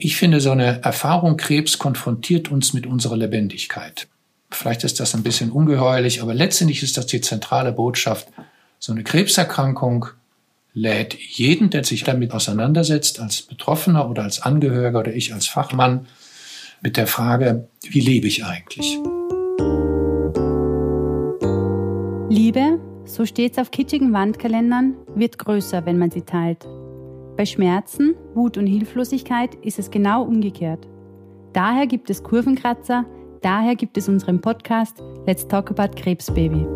Ich finde, so eine Erfahrung Krebs konfrontiert uns mit unserer Lebendigkeit. Vielleicht ist das ein bisschen ungeheuerlich, aber letztendlich ist das die zentrale Botschaft. So eine Krebserkrankung lädt jeden, der sich damit auseinandersetzt, als Betroffener oder als Angehöriger oder ich als Fachmann, mit der Frage, wie lebe ich eigentlich? Liebe, so steht's auf kitschigen Wandkalendern, wird größer, wenn man sie teilt. Bei Schmerzen, Wut und Hilflosigkeit ist es genau umgekehrt. Daher gibt es Kurvenkratzer, daher gibt es unseren Podcast Let's Talk About Krebsbaby.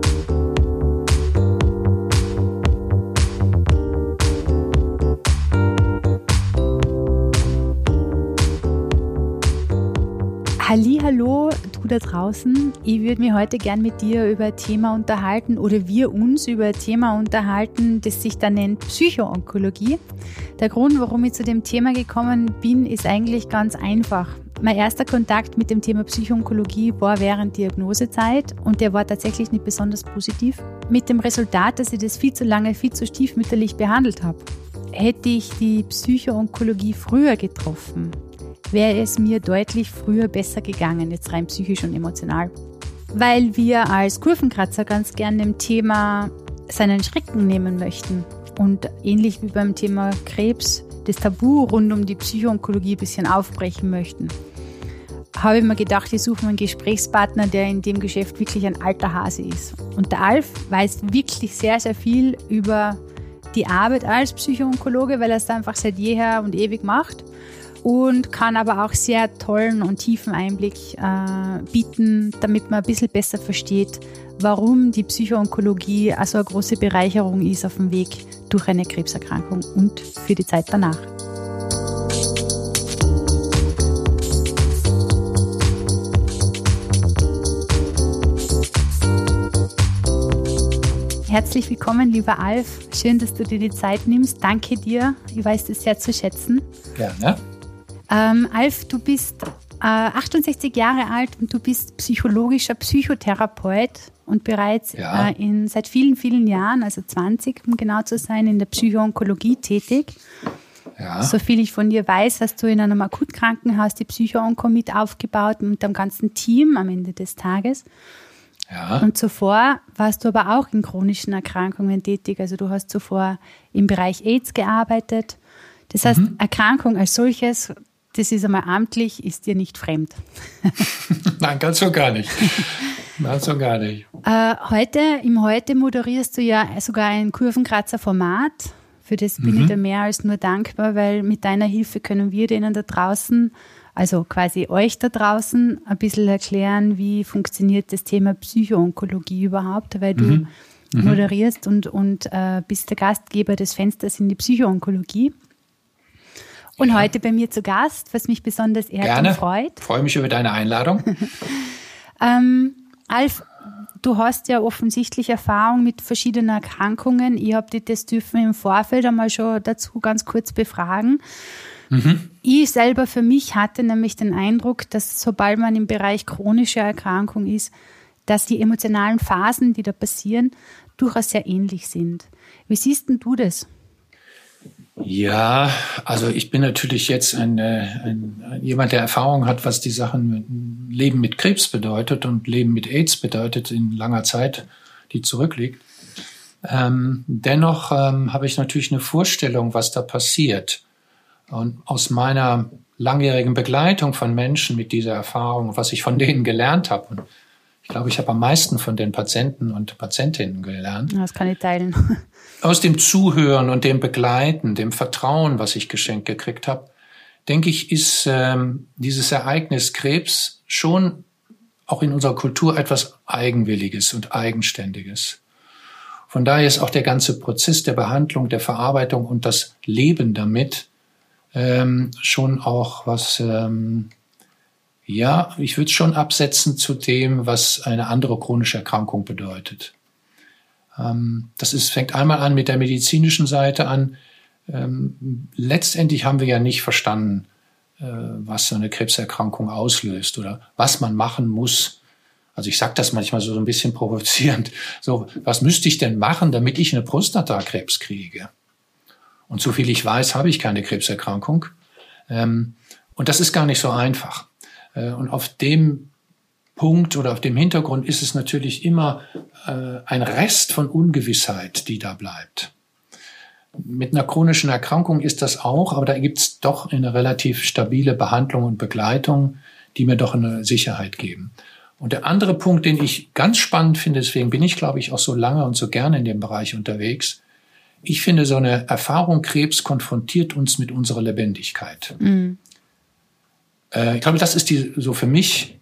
Hallo, du da draußen. Ich würde mich heute gern mit dir über ein Thema unterhalten oder wir uns über ein Thema unterhalten, das sich da nennt Psychoonkologie. Der Grund, warum ich zu dem Thema gekommen bin, ist eigentlich ganz einfach. Mein erster Kontakt mit dem Thema Psychoonkologie war während Diagnosezeit und der war tatsächlich nicht besonders positiv. Mit dem Resultat, dass ich das viel zu lange, viel zu stiefmütterlich behandelt habe. Hätte ich die Psychoonkologie früher getroffen, wäre es mir deutlich früher besser gegangen, jetzt rein psychisch und emotional. Weil wir als Kurvenkratzer ganz gerne dem Thema seinen Schrecken nehmen möchten und ähnlich wie beim Thema Krebs das Tabu rund um die Psychoonkologie ein bisschen aufbrechen möchten, habe ich mir gedacht, ich suche mir einen Gesprächspartner, der in dem Geschäft wirklich ein alter Hase ist. Und der Alf weiß wirklich sehr, sehr viel über die Arbeit als Psychoonkologe, weil er es einfach seit jeher und ewig macht und kann aber auch sehr tollen und tiefen Einblick äh, bieten, damit man ein bisschen besser versteht, warum die Psychoonkologie also eine große Bereicherung ist auf dem Weg durch eine Krebserkrankung und für die Zeit danach. Herzlich willkommen, lieber Alf. Schön, dass du dir die Zeit nimmst. Danke dir. Ich weiß das sehr zu schätzen. Gerne. Ähm, Alf, du bist äh, 68 Jahre alt und du bist psychologischer Psychotherapeut und bereits ja. äh, in, seit vielen, vielen Jahren, also 20, um genau zu sein, in der Psychoonkologie tätig. Ja. So viel ich von dir weiß, hast du in einem Akutkrankenhaus die Psychoonko mit aufgebaut mit dem ganzen Team am Ende des Tages. Ja. Und zuvor warst du aber auch in chronischen Erkrankungen tätig. Also du hast zuvor im Bereich AIDS gearbeitet. Das heißt, mhm. Erkrankung als solches das ist einmal amtlich, ist dir nicht fremd. Nein, ganz so gar nicht. Ganz so gar nicht. Äh, heute, im Heute moderierst du ja sogar ein Kurvenkratzer-Format. Für das bin mhm. ich dir mehr als nur dankbar, weil mit deiner Hilfe können wir denen da draußen, also quasi euch da draußen, ein bisschen erklären, wie funktioniert das Thema Psychoonkologie überhaupt, weil du mhm. Mhm. moderierst und, und äh, bist der Gastgeber des Fensters in die Psychoonkologie. Und ja. heute bei mir zu Gast, was mich besonders ehrt Gerne. und freut. Freue mich über deine Einladung. ähm, Alf, du hast ja offensichtlich Erfahrung mit verschiedenen Erkrankungen. Ich habe dich das dürfen im Vorfeld einmal schon dazu ganz kurz befragen. Mhm. Ich selber für mich hatte nämlich den Eindruck, dass sobald man im Bereich chronische Erkrankung ist, dass die emotionalen Phasen, die da passieren, durchaus sehr ähnlich sind. Wie siehst denn du das? Ja, also ich bin natürlich jetzt ein, äh, ein, jemand, der Erfahrung hat, was die Sachen Leben mit Krebs bedeutet und Leben mit AIDS bedeutet in langer Zeit, die zurückliegt. Ähm, dennoch ähm, habe ich natürlich eine Vorstellung, was da passiert. Und aus meiner langjährigen Begleitung von Menschen mit dieser Erfahrung, was ich von denen gelernt habe. Und ich glaube, ich habe am meisten von den Patienten und Patientinnen gelernt. Das kann ich teilen. Aus dem Zuhören und dem Begleiten, dem Vertrauen, was ich geschenkt gekriegt habe, denke ich, ist ähm, dieses Ereignis Krebs schon auch in unserer Kultur etwas Eigenwilliges und Eigenständiges. Von daher ist auch der ganze Prozess der Behandlung, der Verarbeitung und das Leben damit ähm, schon auch was ähm, ja, ich würde es schon absetzen zu dem, was eine andere chronische Erkrankung bedeutet. Ähm, das ist, fängt einmal an mit der medizinischen Seite an. Ähm, letztendlich haben wir ja nicht verstanden, äh, was so eine Krebserkrankung auslöst oder was man machen muss. Also ich sage das manchmal so ein bisschen provozierend. So, was müsste ich denn machen, damit ich eine Prostatakrebs kriege? Und so viel ich weiß, habe ich keine Krebserkrankung. Ähm, Und das ist gar nicht so einfach. Äh, und auf dem Punkt oder auf dem Hintergrund ist es natürlich immer äh, ein Rest von Ungewissheit, die da bleibt. Mit einer chronischen Erkrankung ist das auch, aber da gibt es doch eine relativ stabile Behandlung und Begleitung, die mir doch eine Sicherheit geben. Und der andere Punkt, den ich ganz spannend finde, deswegen bin ich, glaube ich, auch so lange und so gerne in dem Bereich unterwegs. Ich finde, so eine Erfahrung Krebs konfrontiert uns mit unserer Lebendigkeit. Mhm. Äh, ich glaube, das ist die, so für mich,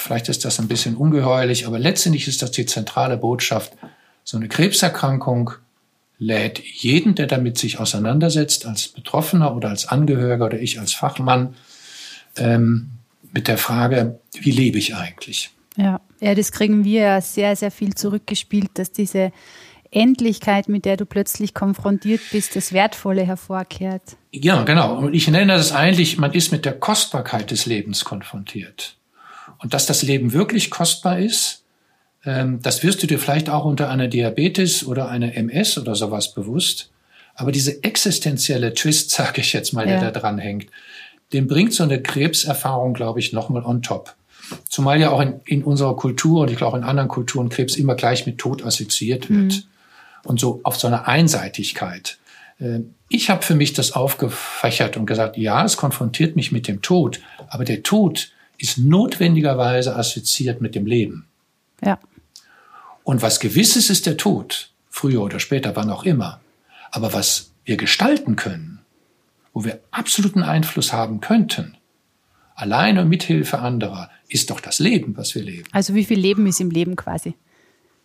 vielleicht ist das ein bisschen ungeheuerlich, aber letztendlich ist das die zentrale Botschaft. So eine Krebserkrankung lädt jeden, der damit sich auseinandersetzt, als Betroffener oder als Angehöriger oder ich als Fachmann, ähm, mit der Frage, wie lebe ich eigentlich? Ja, ja, das kriegen wir ja sehr, sehr viel zurückgespielt, dass diese Endlichkeit, mit der du plötzlich konfrontiert bist, das Wertvolle hervorkehrt. Ja, genau. Und ich nenne das eigentlich, man ist mit der Kostbarkeit des Lebens konfrontiert. Und dass das Leben wirklich kostbar ist, ähm, das wirst du dir vielleicht auch unter einer Diabetes oder einer MS oder sowas bewusst. Aber diese existenzielle Twist, sage ich jetzt mal, ja. der da dran hängt, den bringt so eine Krebserfahrung, glaube ich, nochmal on top. Zumal ja auch in, in unserer Kultur und ich glaube auch in anderen Kulturen Krebs immer gleich mit Tod assoziiert wird. Mhm. Und so auf so eine Einseitigkeit. Äh, ich habe für mich das aufgefächert und gesagt, ja, es konfrontiert mich mit dem Tod, aber der Tod ist notwendigerweise assoziiert mit dem Leben. Ja. Und was gewiss ist, ist der Tod, früher oder später, wann auch immer. Aber was wir gestalten können, wo wir absoluten Einfluss haben könnten, alleine mithilfe anderer, ist doch das Leben, was wir leben. Also wie viel Leben ist im Leben quasi?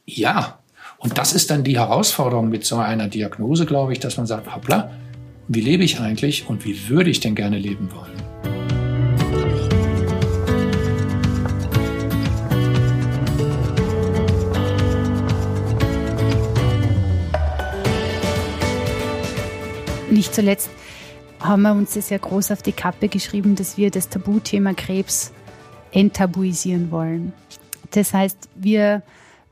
Ja, und das ist dann die Herausforderung mit so einer Diagnose, glaube ich, dass man sagt, hoppla, wie lebe ich eigentlich und wie würde ich denn gerne leben wollen? Nicht zuletzt haben wir uns das ja groß auf die Kappe geschrieben, dass wir das Tabuthema Krebs enttabuisieren wollen. Das heißt, wir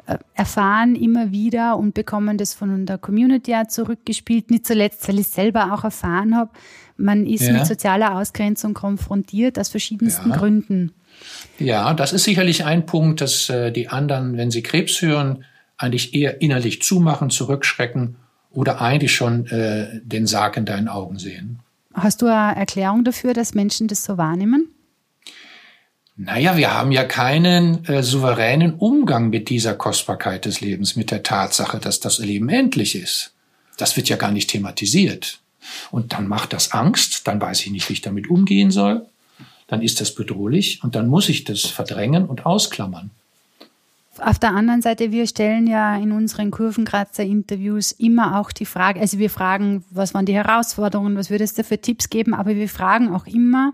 äh, erfahren immer wieder und bekommen das von der Community auch zurückgespielt, nicht zuletzt, weil ich es selber auch erfahren habe, man ist ja. mit sozialer Ausgrenzung konfrontiert aus verschiedensten ja. Gründen. Ja, das ist sicherlich ein Punkt, dass äh, die anderen, wenn sie Krebs hören, eigentlich eher innerlich zumachen, zurückschrecken oder eigentlich schon äh, den Sarg in deinen Augen sehen. Hast du eine Erklärung dafür, dass Menschen das so wahrnehmen? Naja, wir haben ja keinen äh, souveränen Umgang mit dieser Kostbarkeit des Lebens, mit der Tatsache, dass das Leben endlich ist. Das wird ja gar nicht thematisiert. Und dann macht das Angst, dann weiß ich nicht, wie ich damit umgehen soll, dann ist das bedrohlich und dann muss ich das verdrängen und ausklammern. Auf der anderen Seite, wir stellen ja in unseren Kurvenkratzer-Interviews immer auch die Frage, also wir fragen, was waren die Herausforderungen, was würdest du für Tipps geben, aber wir fragen auch immer,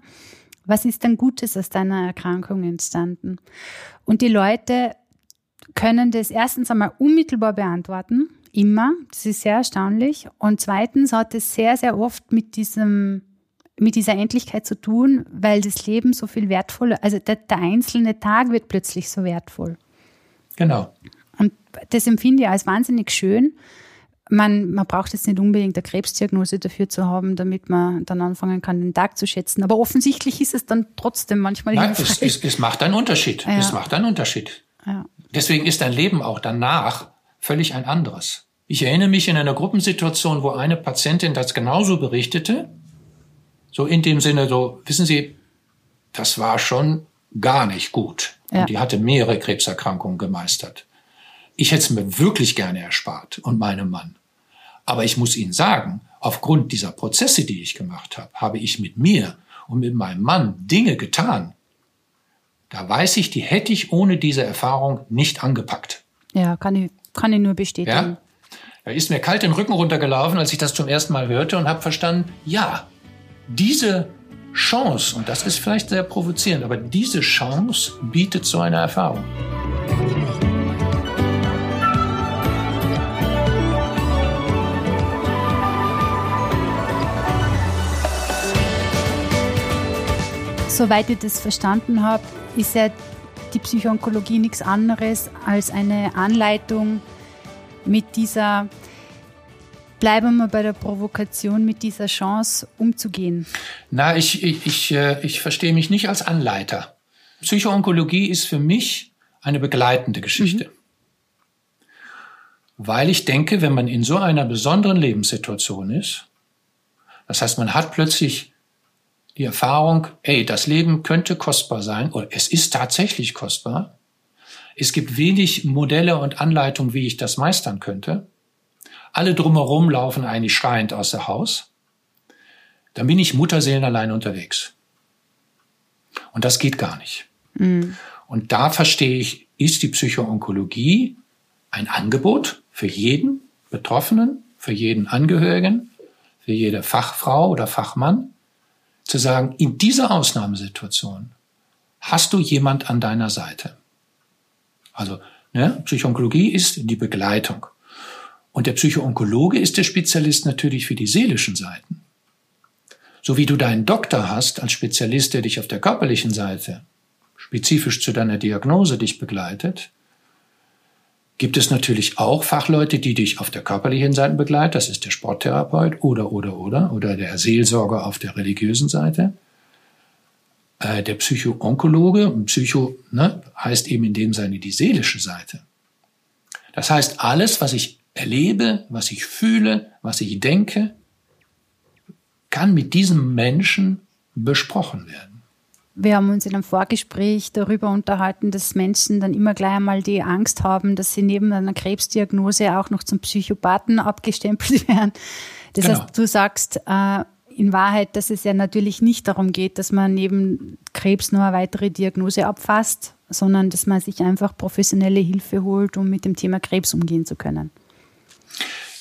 was ist denn Gutes aus deiner Erkrankung entstanden? Und die Leute können das erstens einmal unmittelbar beantworten, immer, das ist sehr erstaunlich. Und zweitens hat es sehr, sehr oft mit diesem mit dieser Endlichkeit zu tun, weil das Leben so viel wertvoller, also der, der einzelne Tag wird plötzlich so wertvoll. Genau. Und das empfinde ich als wahnsinnig schön. Man, man braucht jetzt nicht unbedingt eine Krebsdiagnose dafür zu haben, damit man dann anfangen kann, den Tag zu schätzen. Aber offensichtlich ist es dann trotzdem manchmal Nein, es, es, es, macht einen Unterschied. Ja. Es macht einen Unterschied. Ja. Deswegen ist dein Leben auch danach völlig ein anderes. Ich erinnere mich in einer Gruppensituation, wo eine Patientin das genauso berichtete. So in dem Sinne, so, wissen Sie, das war schon gar nicht gut. Ja. Und die hatte mehrere Krebserkrankungen gemeistert. Ich hätte es mir wirklich gerne erspart und meinem Mann. Aber ich muss Ihnen sagen, aufgrund dieser Prozesse, die ich gemacht habe, habe ich mit mir und mit meinem Mann Dinge getan. Da weiß ich, die hätte ich ohne diese Erfahrung nicht angepackt. Ja, kann ich, kann ich nur bestätigen. Ja? Da ist mir kalt den Rücken runtergelaufen, als ich das zum ersten Mal hörte und habe verstanden, ja, diese Chance, und das ist vielleicht sehr provozierend, aber diese Chance bietet so eine Erfahrung. Soweit ich das verstanden habe, ist ja die Psychoonkologie nichts anderes als eine Anleitung mit dieser Bleiben wir bei der Provokation, mit dieser Chance umzugehen. Na, ich, ich, ich, äh, ich verstehe mich nicht als Anleiter. Psychoonkologie ist für mich eine begleitende Geschichte. Mhm. Weil ich denke, wenn man in so einer besonderen Lebenssituation ist, das heißt, man hat plötzlich die Erfahrung, ey, das Leben könnte kostbar sein oder es ist tatsächlich kostbar. Es gibt wenig Modelle und Anleitungen, wie ich das meistern könnte. Alle drumherum laufen eigentlich schreiend aus der Haus. Dann bin ich Mutterseelen allein unterwegs. Und das geht gar nicht. Mhm. Und da verstehe ich, ist die Psychoonkologie ein Angebot für jeden Betroffenen, für jeden Angehörigen, für jede Fachfrau oder Fachmann, zu sagen, in dieser Ausnahmesituation hast du jemand an deiner Seite. Also ne, Psychoonkologie ist die Begleitung. Und der Psychoonkologe ist der Spezialist natürlich für die seelischen Seiten. So wie du deinen Doktor hast als Spezialist, der dich auf der körperlichen Seite spezifisch zu deiner Diagnose dich begleitet, gibt es natürlich auch Fachleute, die dich auf der körperlichen Seite begleiten. Das ist der Sporttherapeut oder, oder, oder, oder der Seelsorger auf der religiösen Seite. Äh, der Psychoonkologe, Psycho ne, heißt eben in dem Sinne die seelische Seite. Das heißt, alles, was ich erlebe, was ich fühle, was ich denke, kann mit diesem Menschen besprochen werden. Wir haben uns in einem Vorgespräch darüber unterhalten, dass Menschen dann immer gleich einmal die Angst haben, dass sie neben einer Krebsdiagnose auch noch zum Psychopathen abgestempelt werden. Das genau. heißt, du sagst äh, in Wahrheit, dass es ja natürlich nicht darum geht, dass man neben Krebs nur eine weitere Diagnose abfasst, sondern dass man sich einfach professionelle Hilfe holt, um mit dem Thema Krebs umgehen zu können.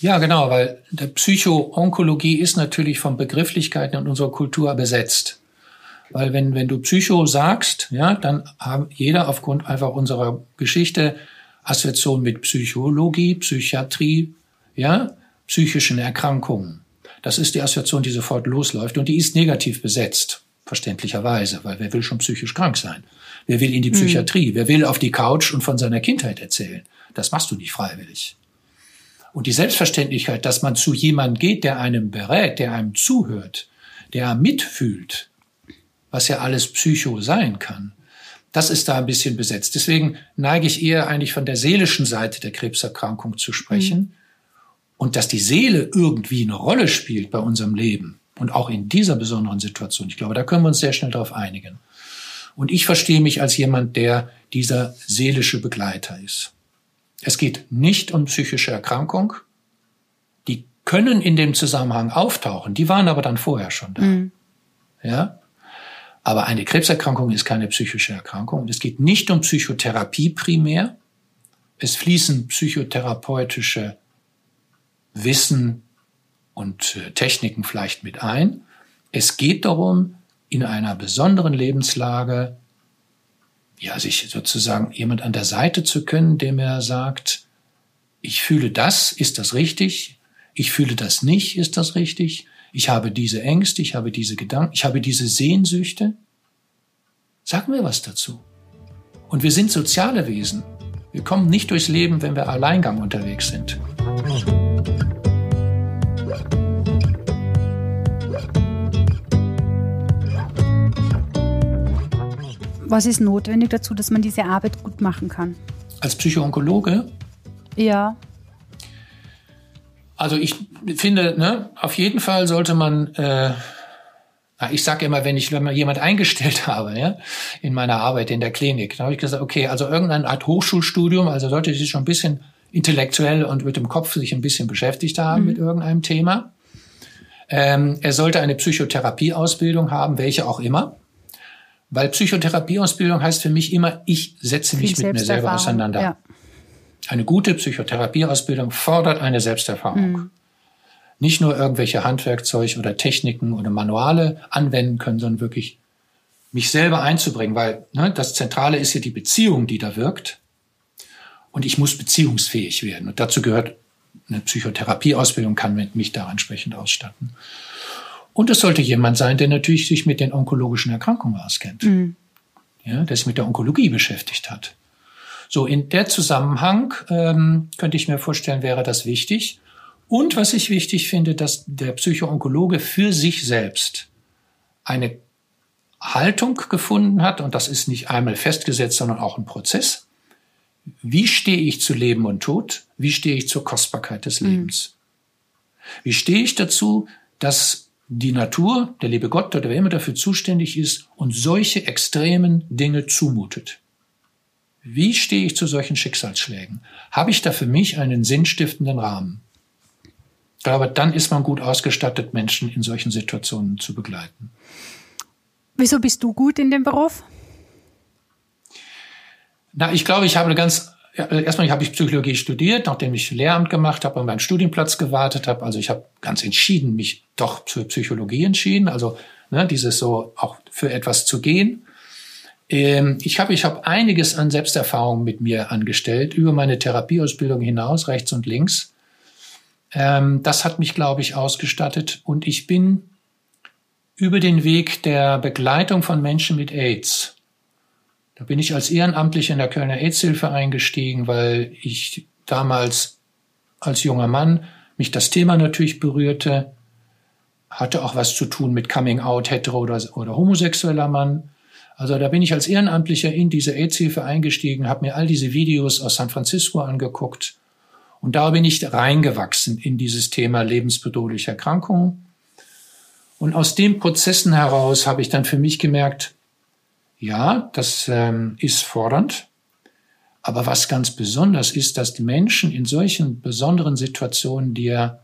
Ja, genau, weil der Psychoonkologie ist natürlich von Begrifflichkeiten in unserer Kultur besetzt. Weil wenn, wenn du Psycho sagst, ja, dann haben jeder aufgrund einfach unserer Geschichte Assoziation mit Psychologie, Psychiatrie, ja, psychischen Erkrankungen. Das ist die Assoziation, die sofort losläuft und die ist negativ besetzt, verständlicherweise, weil wer will schon psychisch krank sein? Wer will in die mhm. Psychiatrie? Mhm. Wer will auf die Couch und von seiner Kindheit erzählen? Das machst du nicht freiwillig. Und die Selbstverständlichkeit, dass man zu jemandem geht, der einem berät, der einem zuhört, der mitfühlt, was ja alles Psycho sein kann, das ist da ein bisschen besetzt. Deswegen neige ich eher eigentlich von der seelischen Seite der Krebserkrankung zu sprechen. Mhm. Und dass die Seele irgendwie eine Rolle spielt bei unserem Leben und auch in dieser besonderen Situation. Ich glaube, da können wir uns sehr schnell darauf einigen. Und ich verstehe mich als jemand, der dieser seelische Begleiter ist. Es geht nicht um psychische Erkrankung. Die können in dem Zusammenhang auftauchen. Die waren aber dann vorher schon da. Mhm. Ja? Aber eine Krebserkrankung ist keine psychische Erkrankung. Und es geht nicht um Psychotherapie primär. Es fließen psychotherapeutische Wissen und äh, Techniken vielleicht mit ein. Es geht darum, in einer besonderen Lebenslage ja, sich sozusagen jemand an der Seite zu können, dem er sagt, ich fühle das, ist das richtig? Ich fühle das nicht, ist das richtig? Ich habe diese Ängste, ich habe diese Gedanken, ich habe diese Sehnsüchte. Sag mir was dazu. Und wir sind soziale Wesen. Wir kommen nicht durchs Leben, wenn wir Alleingang unterwegs sind. Was ist notwendig dazu, dass man diese Arbeit gut machen kann? Als Psychoonkologe? Ja. Also ich finde, ne, auf jeden Fall sollte man, äh, ich sage immer, wenn ich wenn man jemand eingestellt habe, ja, in meiner Arbeit in der Klinik, dann habe ich gesagt, okay, also irgendeine Art Hochschulstudium, also sollte sich schon ein bisschen intellektuell und mit dem Kopf sich ein bisschen beschäftigt haben mhm. mit irgendeinem Thema. Ähm, er sollte eine Psychotherapieausbildung haben, welche auch immer. Weil Psychotherapieausbildung heißt für mich immer, ich setze mich mit mir selber auseinander. Ja. Eine gute Psychotherapieausbildung fordert eine Selbsterfahrung. Mhm. Nicht nur irgendwelche Handwerkzeug oder Techniken oder Manuale anwenden können, sondern wirklich mich selber einzubringen, weil ne, das Zentrale ist ja die Beziehung, die da wirkt. Und ich muss beziehungsfähig werden. Und dazu gehört eine Psychotherapieausbildung, kann mich da entsprechend ausstatten. Und es sollte jemand sein, der natürlich sich mit den onkologischen Erkrankungen auskennt. Mhm. Ja, der sich mit der Onkologie beschäftigt hat. So, in der Zusammenhang ähm, könnte ich mir vorstellen, wäre das wichtig. Und was ich wichtig finde, dass der Psychoonkologe für sich selbst eine Haltung gefunden hat, und das ist nicht einmal festgesetzt, sondern auch ein Prozess. Wie stehe ich zu Leben und Tod? Wie stehe ich zur Kostbarkeit des mhm. Lebens? Mhm. Wie stehe ich dazu, dass die Natur, der liebe Gott oder wer immer dafür zuständig ist, uns solche extremen Dinge zumutet? Wie stehe ich zu solchen Schicksalsschlägen? Habe ich da für mich einen sinnstiftenden Rahmen? Ich glaube, dann ist man gut ausgestattet, Menschen in solchen Situationen zu begleiten. Wieso bist du gut in dem Beruf? Na, ich glaube, ich habe eine ganz erstmal habe ich Psychologie studiert, nachdem ich Lehramt gemacht habe und meinen Studienplatz gewartet habe. Also ich habe ganz entschieden mich doch für Psychologie entschieden. Also ne, dieses so auch für etwas zu gehen. Ähm, ich habe ich hab einiges an Selbsterfahrung mit mir angestellt, über meine Therapieausbildung hinaus, rechts und links. Ähm, das hat mich, glaube ich, ausgestattet. Und ich bin über den Weg der Begleitung von Menschen mit AIDS. Da bin ich als Ehrenamtlicher in der Kölner AIDS-Hilfe eingestiegen, weil ich damals als junger Mann mich das Thema natürlich berührte, hatte auch was zu tun mit Coming Out, hetero oder, oder homosexueller Mann. Also da bin ich als Ehrenamtlicher in diese AIDS-Hilfe eingestiegen, habe mir all diese Videos aus San Francisco angeguckt und da bin ich reingewachsen in dieses Thema lebensbedrohliche Erkrankungen und aus den Prozessen heraus habe ich dann für mich gemerkt, ja, das ähm, ist fordernd. Aber was ganz besonders ist, dass die Menschen in solchen besonderen Situationen dir,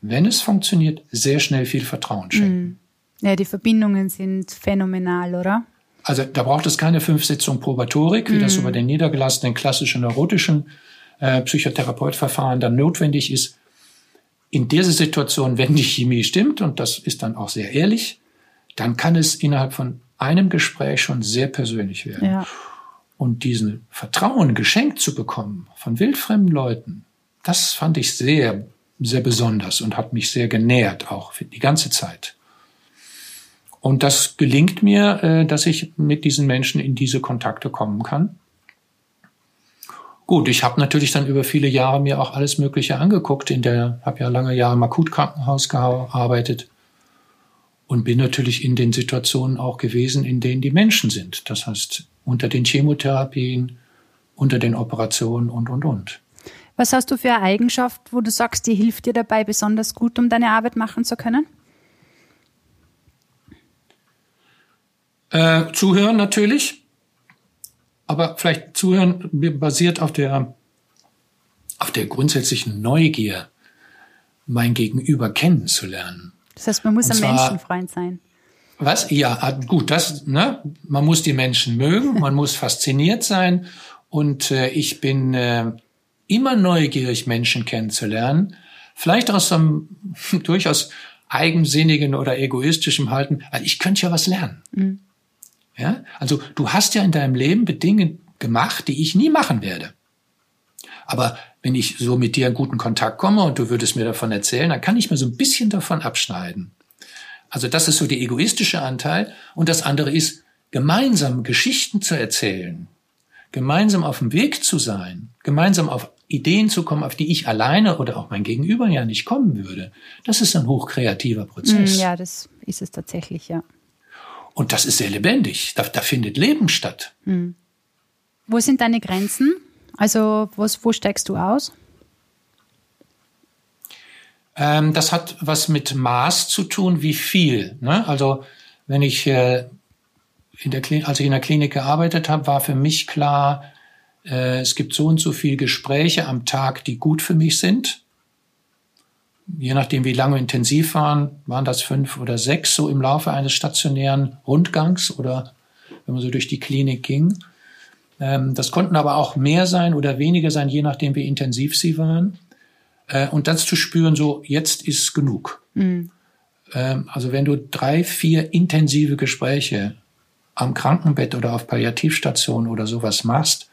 wenn es funktioniert, sehr schnell viel Vertrauen schenken. Mm. Ja, die Verbindungen sind phänomenal, oder? Also da braucht es keine fünf Sitzungen Probatorik, wie mm. das über den niedergelassenen klassischen neurotischen äh, Psychotherapeutverfahren dann notwendig ist, in dieser Situation, wenn die Chemie stimmt, und das ist dann auch sehr ehrlich, dann kann es innerhalb von einem Gespräch schon sehr persönlich werden. Ja. Und diesen Vertrauen geschenkt zu bekommen von wildfremden Leuten, das fand ich sehr, sehr besonders und hat mich sehr genährt, auch für die ganze Zeit. Und das gelingt mir, äh, dass ich mit diesen Menschen in diese Kontakte kommen kann. Gut, ich habe natürlich dann über viele Jahre mir auch alles Mögliche angeguckt. In der habe ja lange Jahre im Akutkrankenhaus gearbeitet und bin natürlich in den Situationen auch gewesen, in denen die Menschen sind. Das heißt unter den Chemotherapien, unter den Operationen und und und. Was hast du für eine Eigenschaft, wo du sagst, die hilft dir dabei besonders gut, um deine Arbeit machen zu können? Äh, zuhören natürlich aber vielleicht zuhören basiert auf der, auf der grundsätzlichen Neugier, mein Gegenüber kennenzulernen. Das heißt, man muss ein Menschenfreund sein. Was? Ja, ah, gut, das, ne? Man muss die Menschen mögen, man muss fasziniert sein und äh, ich bin äh, immer neugierig, Menschen kennenzulernen. Vielleicht aus einem durchaus eigensinnigen oder egoistischen Halten. Also ich könnte ja was lernen. Mhm. Ja? Also du hast ja in deinem Leben Bedingungen gemacht, die ich nie machen werde. Aber wenn ich so mit dir in guten Kontakt komme und du würdest mir davon erzählen, dann kann ich mir so ein bisschen davon abschneiden. Also das ist so der egoistische Anteil. Und das andere ist, gemeinsam Geschichten zu erzählen, gemeinsam auf dem Weg zu sein, gemeinsam auf Ideen zu kommen, auf die ich alleine oder auch mein Gegenüber ja nicht kommen würde. Das ist ein hochkreativer Prozess. Mm, ja, das ist es tatsächlich, ja. Und das ist sehr lebendig. Da, da findet Leben statt. Mhm. Wo sind deine Grenzen? Also was, wo steigst du aus? Ähm, das hat was mit Maß zu tun, wie viel. Ne? Also wenn ich äh, in der als ich in der Klinik gearbeitet habe, war für mich klar, äh, es gibt so und so viele Gespräche am Tag, die gut für mich sind je nachdem, wie lange intensiv waren, waren das fünf oder sechs so im Laufe eines stationären Rundgangs oder wenn man so durch die Klinik ging. Ähm, das konnten aber auch mehr sein oder weniger sein, je nachdem, wie intensiv sie waren. Äh, und das zu spüren, so jetzt ist genug. Mhm. Ähm, also wenn du drei, vier intensive Gespräche am Krankenbett oder auf Palliativstation oder sowas machst,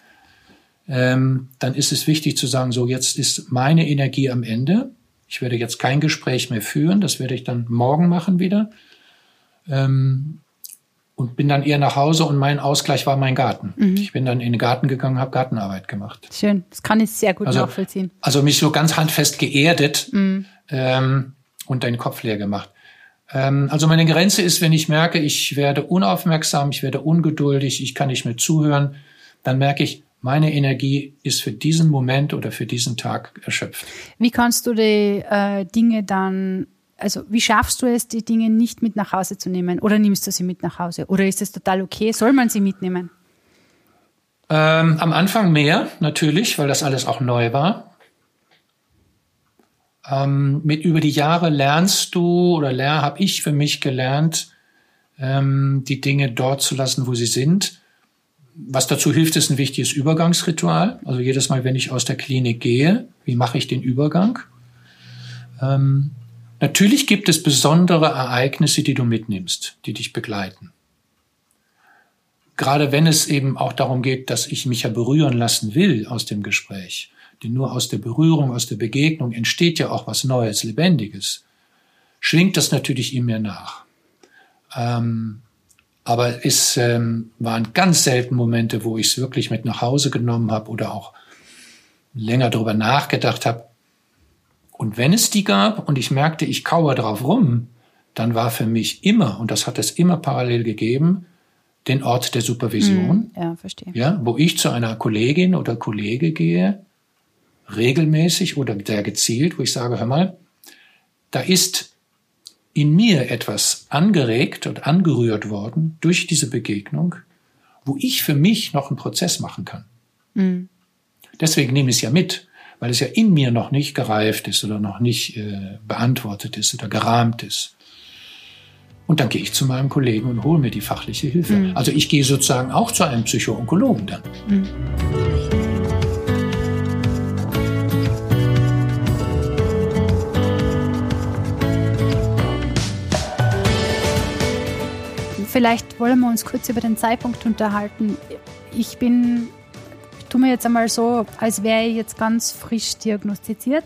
ähm, dann ist es wichtig zu sagen, so jetzt ist meine Energie am Ende ich werde jetzt kein Gespräch mehr führen, das werde ich dann morgen machen wieder. Ähm, und bin dann eher nach Hause und mein Ausgleich war mein Garten. Mhm. Ich bin dann in den Garten gegangen, habe Gartenarbeit gemacht. Schön, das kann ich sehr gut also, nachvollziehen. Also mich so ganz handfest geerdet mhm. ähm, und deinen Kopf leer gemacht. Ähm, also meine Grenze ist, wenn ich merke, ich werde unaufmerksam, ich werde ungeduldig, ich kann nicht mehr zuhören, dann merke ich, meine Energie ist für diesen Moment oder für diesen Tag erschöpft. Wie kannst du die äh, Dinge dann also wie schaffst du es, die Dinge nicht mit nach Hause zu nehmen? Oder nimmst du sie mit nach Hause? Oder ist es total okay? Soll man sie mitnehmen? Ähm, am Anfang mehr, natürlich, weil das alles auch neu war. Ähm, mit über die Jahre lernst du oder lern, habe ich für mich gelernt, ähm, die Dinge dort zu lassen, wo sie sind. Was dazu hilft, ist ein wichtiges Übergangsritual. Also jedes Mal, wenn ich aus der Klinik gehe, wie mache ich den Übergang? Ähm, Natürlich gibt es besondere Ereignisse, die du mitnimmst, die dich begleiten. Gerade wenn es eben auch darum geht, dass ich mich ja berühren lassen will aus dem Gespräch. Denn nur aus der Berührung, aus der Begegnung entsteht ja auch was Neues, Lebendiges. Schwingt das natürlich in mir nach. Ähm, aber es ähm, waren ganz selten Momente, wo ich es wirklich mit nach Hause genommen habe oder auch länger darüber nachgedacht habe, und wenn es die gab und ich merkte, ich kauere drauf rum, dann war für mich immer, und das hat es immer parallel gegeben, den Ort der Supervision. Hm, ja, verstehe. Ja, wo ich zu einer Kollegin oder Kollege gehe, regelmäßig oder sehr gezielt, wo ich sage, hör mal, da ist in mir etwas angeregt und angerührt worden durch diese Begegnung, wo ich für mich noch einen Prozess machen kann. Mhm. Deswegen nehme ich es ja mit weil es ja in mir noch nicht gereift ist oder noch nicht äh, beantwortet ist oder gerahmt ist. Und dann gehe ich zu meinem Kollegen und hole mir die fachliche Hilfe. Mhm. Also ich gehe sozusagen auch zu einem Psychoonkologen dann. Mhm. Vielleicht wollen wir uns kurz über den Zeitpunkt unterhalten. Ich bin tue mir jetzt einmal so, als wäre ich jetzt ganz frisch diagnostiziert.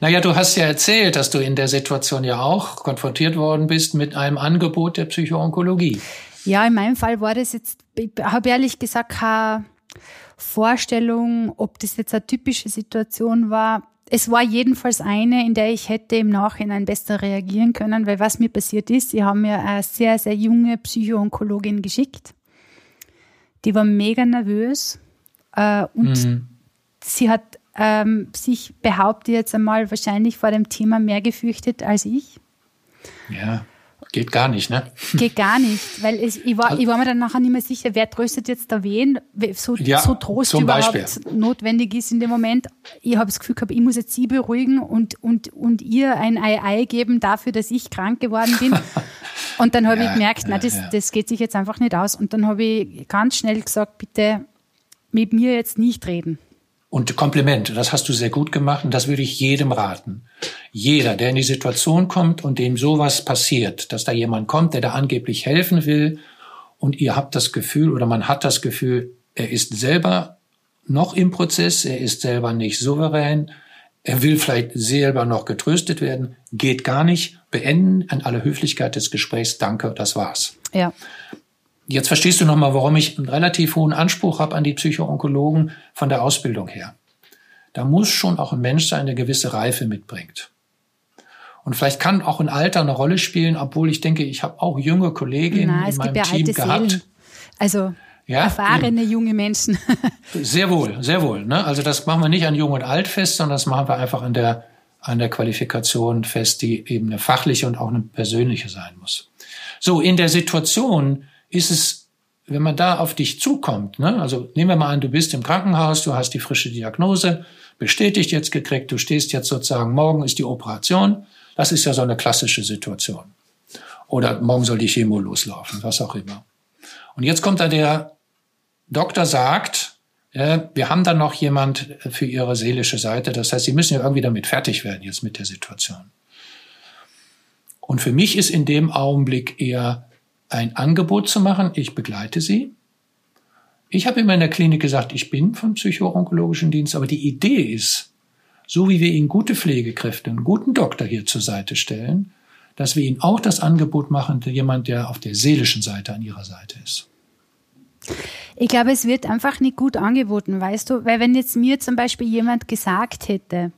Naja, du hast ja erzählt, dass du in der Situation ja auch konfrontiert worden bist mit einem Angebot der Psychoonkologie. Ja, in meinem Fall war das jetzt, ich habe ehrlich gesagt keine Vorstellung, ob das jetzt eine typische Situation war. Es war jedenfalls eine, in der ich hätte im Nachhinein besser reagieren können, weil was mir passiert ist, sie haben mir eine sehr, sehr junge Psychoonkologin geschickt. Die war mega nervös äh, und mhm. sie hat ähm, sich, behauptet jetzt einmal, wahrscheinlich vor dem Thema mehr gefürchtet als ich. Ja, geht gar nicht, ne? Geht gar nicht, weil es, ich, war, ich war mir dann nachher nicht mehr sicher, wer tröstet jetzt da wen, so, ja, so Trost überhaupt Beispiel. notwendig ist in dem Moment. Ich habe das Gefühl gehabt, ich muss jetzt sie beruhigen und, und, und ihr ein Ei-Ei geben dafür, dass ich krank geworden bin. und dann habe ja, ich gemerkt, ja, na, das, das geht sich jetzt einfach nicht aus. Und dann habe ich ganz schnell gesagt, bitte mit mir jetzt nicht reden. Und Kompliment, das hast du sehr gut gemacht und das würde ich jedem raten. Jeder, der in die Situation kommt und dem sowas passiert, dass da jemand kommt, der da angeblich helfen will und ihr habt das Gefühl oder man hat das Gefühl, er ist selber noch im Prozess, er ist selber nicht souverän, er will vielleicht selber noch getröstet werden, geht gar nicht, beenden an aller Höflichkeit des Gesprächs, danke, das war's. Ja. Jetzt verstehst du nochmal, warum ich einen relativ hohen Anspruch habe an die Psychoonkologen von der Ausbildung her. Da muss schon auch ein Mensch sein, der gewisse Reife mitbringt. Und vielleicht kann auch ein Alter eine Rolle spielen, obwohl ich denke, ich habe auch junge Kolleginnen Na, in meinem Team gehabt. Seelen. Also ja, erfahrene eben. junge Menschen. sehr wohl, sehr wohl. Ne? Also das machen wir nicht an Jung und Alt fest, sondern das machen wir einfach an der, an der Qualifikation fest, die eben eine fachliche und auch eine persönliche sein muss. So, in der Situation, ist es, wenn man da auf dich zukommt, ne? also nehmen wir mal an, du bist im Krankenhaus, du hast die frische Diagnose, bestätigt jetzt gekriegt, du stehst jetzt sozusagen, morgen ist die Operation, das ist ja so eine klassische Situation. Oder morgen soll die Chemo loslaufen, was auch immer. Und jetzt kommt da der Doktor sagt, äh, wir haben da noch jemand für Ihre seelische Seite. Das heißt, Sie müssen ja irgendwie damit fertig werden jetzt mit der Situation. Und für mich ist in dem Augenblick eher ein Angebot zu machen. Ich begleite sie. Ich habe immer in der Klinik gesagt, ich bin vom psychoonkologischen Dienst, aber die Idee ist, so wie wir Ihnen gute Pflegekräfte, einen guten Doktor hier zur Seite stellen, dass wir ihnen auch das Angebot machen, jemand, der auf der seelischen Seite an ihrer Seite ist. Ich glaube, es wird einfach nicht gut angeboten, weißt du? Weil wenn jetzt mir zum Beispiel jemand gesagt hätte,